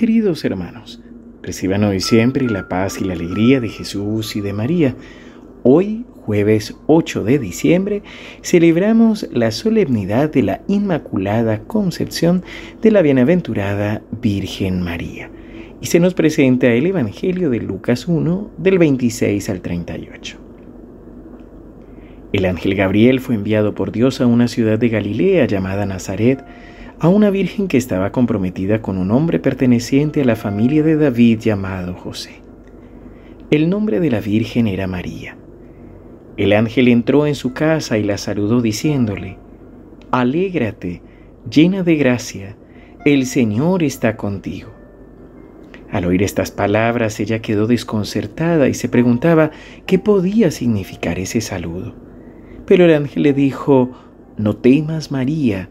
Queridos hermanos, reciban hoy siempre la paz y la alegría de Jesús y de María. Hoy, jueves 8 de diciembre, celebramos la solemnidad de la Inmaculada Concepción de la Bienaventurada Virgen María. Y se nos presenta el Evangelio de Lucas 1, del 26 al 38. El ángel Gabriel fue enviado por Dios a una ciudad de Galilea llamada Nazaret, a una virgen que estaba comprometida con un hombre perteneciente a la familia de David llamado José. El nombre de la virgen era María. El ángel entró en su casa y la saludó diciéndole, Alégrate, llena de gracia, el Señor está contigo. Al oír estas palabras ella quedó desconcertada y se preguntaba qué podía significar ese saludo. Pero el ángel le dijo, No temas María,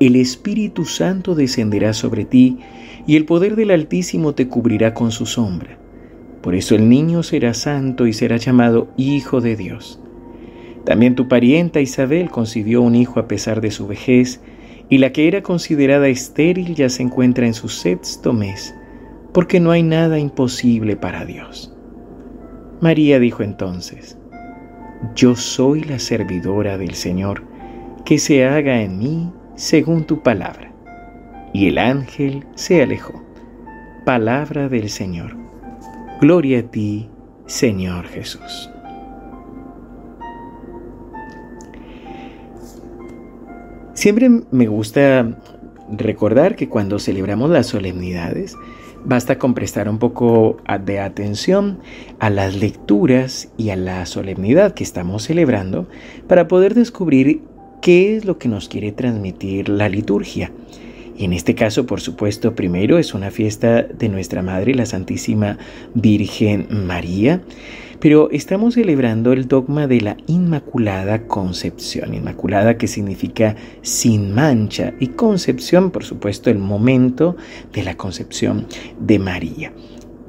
el Espíritu Santo descenderá sobre ti y el poder del Altísimo te cubrirá con su sombra. Por eso el niño será santo y será llamado Hijo de Dios. También tu parienta Isabel concibió un hijo a pesar de su vejez, y la que era considerada estéril ya se encuentra en su sexto mes, porque no hay nada imposible para Dios. María dijo entonces, Yo soy la servidora del Señor, que se haga en mí según tu palabra. Y el ángel se alejó. Palabra del Señor. Gloria a ti, Señor Jesús. Siempre me gusta recordar que cuando celebramos las solemnidades, basta con prestar un poco de atención a las lecturas y a la solemnidad que estamos celebrando para poder descubrir qué es lo que nos quiere transmitir la liturgia. Y en este caso, por supuesto, primero es una fiesta de nuestra Madre, la Santísima Virgen María, pero estamos celebrando el dogma de la Inmaculada Concepción. Inmaculada que significa sin mancha y concepción, por supuesto, el momento de la concepción de María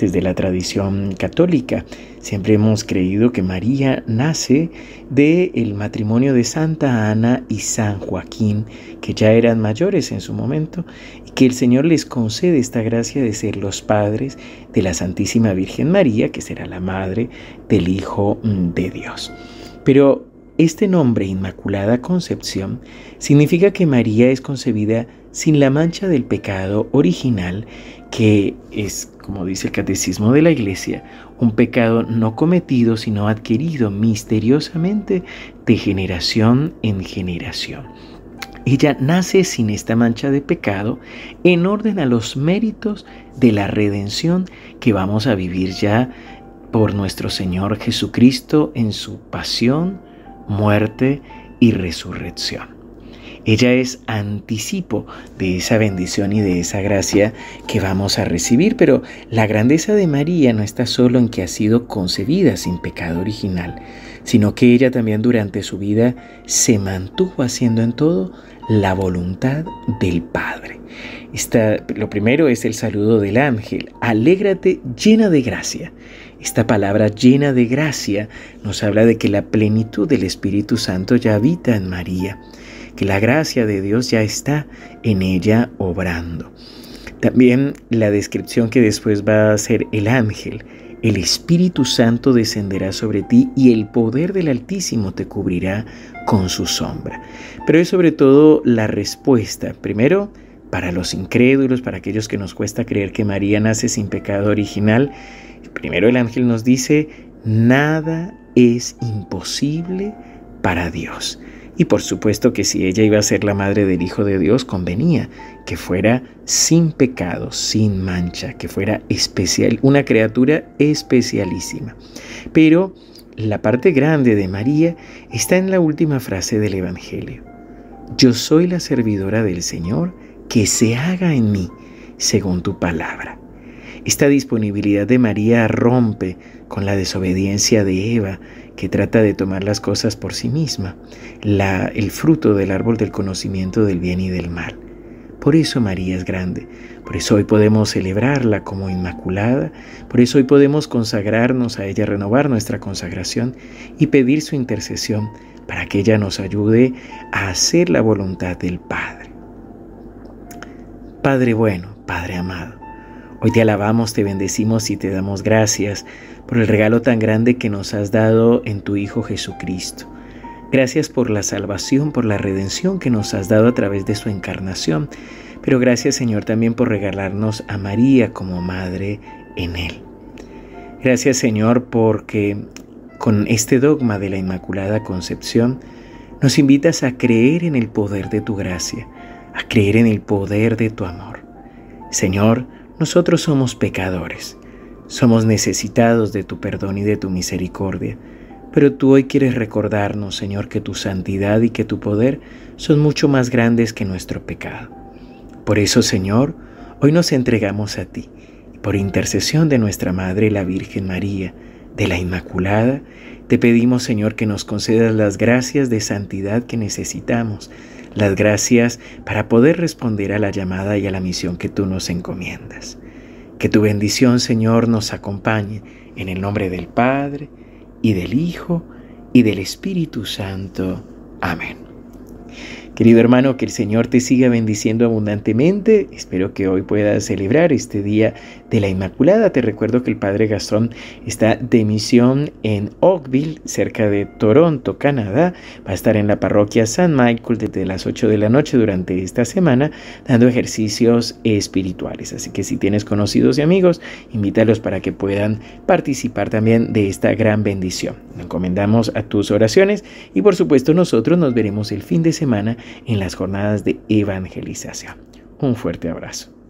desde la tradición católica. Siempre hemos creído que María nace del el matrimonio de Santa Ana y San Joaquín, que ya eran mayores en su momento, y que el Señor les concede esta gracia de ser los padres de la Santísima Virgen María, que será la madre del Hijo de Dios. Pero este nombre, Inmaculada Concepción, significa que María es concebida sin la mancha del pecado original, que es, como dice el Catecismo de la Iglesia, un pecado no cometido, sino adquirido misteriosamente de generación en generación. Ella nace sin esta mancha de pecado en orden a los méritos de la redención que vamos a vivir ya por nuestro Señor Jesucristo en su pasión, muerte y resurrección. Ella es anticipo de esa bendición y de esa gracia que vamos a recibir, pero la grandeza de María no está solo en que ha sido concebida sin pecado original, sino que ella también durante su vida se mantuvo haciendo en todo la voluntad del Padre. lo primero es el saludo del ángel, alégrate llena de gracia. Esta palabra llena de gracia nos habla de que la plenitud del Espíritu Santo ya habita en María, que la gracia de Dios ya está en ella obrando. También la descripción que después va a hacer el ángel, el Espíritu Santo descenderá sobre ti y el poder del Altísimo te cubrirá con su sombra. Pero es sobre todo la respuesta, primero, para los incrédulos, para aquellos que nos cuesta creer que María nace sin pecado original, Primero el ángel nos dice, nada es imposible para Dios. Y por supuesto que si ella iba a ser la madre del Hijo de Dios, convenía que fuera sin pecado, sin mancha, que fuera especial, una criatura especialísima. Pero la parte grande de María está en la última frase del Evangelio. Yo soy la servidora del Señor, que se haga en mí según tu palabra. Esta disponibilidad de María rompe con la desobediencia de Eva, que trata de tomar las cosas por sí misma, la, el fruto del árbol del conocimiento del bien y del mal. Por eso María es grande, por eso hoy podemos celebrarla como Inmaculada, por eso hoy podemos consagrarnos a ella, renovar nuestra consagración y pedir su intercesión para que ella nos ayude a hacer la voluntad del Padre. Padre bueno, Padre amado, hoy te alabamos, te bendecimos y te damos gracias por el regalo tan grande que nos has dado en tu Hijo Jesucristo. Gracias por la salvación, por la redención que nos has dado a través de su encarnación. Pero gracias Señor también por regalarnos a María como madre en Él. Gracias Señor porque con este dogma de la Inmaculada Concepción nos invitas a creer en el poder de tu gracia, a creer en el poder de tu amor. Señor, nosotros somos pecadores, somos necesitados de tu perdón y de tu misericordia, pero tú hoy quieres recordarnos, Señor, que tu santidad y que tu poder son mucho más grandes que nuestro pecado. Por eso, Señor, hoy nos entregamos a ti, por intercesión de nuestra Madre la Virgen María, de la Inmaculada, te pedimos, Señor, que nos concedas las gracias de santidad que necesitamos, las gracias para poder responder a la llamada y a la misión que tú nos encomiendas. Que tu bendición, Señor, nos acompañe en el nombre del Padre, y del Hijo, y del Espíritu Santo. Amén. Querido hermano, que el Señor te siga bendiciendo abundantemente. Espero que hoy puedas celebrar este día de la Inmaculada. Te recuerdo que el Padre Gastón está de misión en Oakville, cerca de Toronto, Canadá. Va a estar en la parroquia San Michael desde las 8 de la noche durante esta semana, dando ejercicios espirituales. Así que si tienes conocidos y amigos, invítalos para que puedan participar también de esta gran bendición. Encomendamos a tus oraciones y por supuesto nosotros nos veremos el fin de semana en las jornadas de evangelización. Un fuerte abrazo.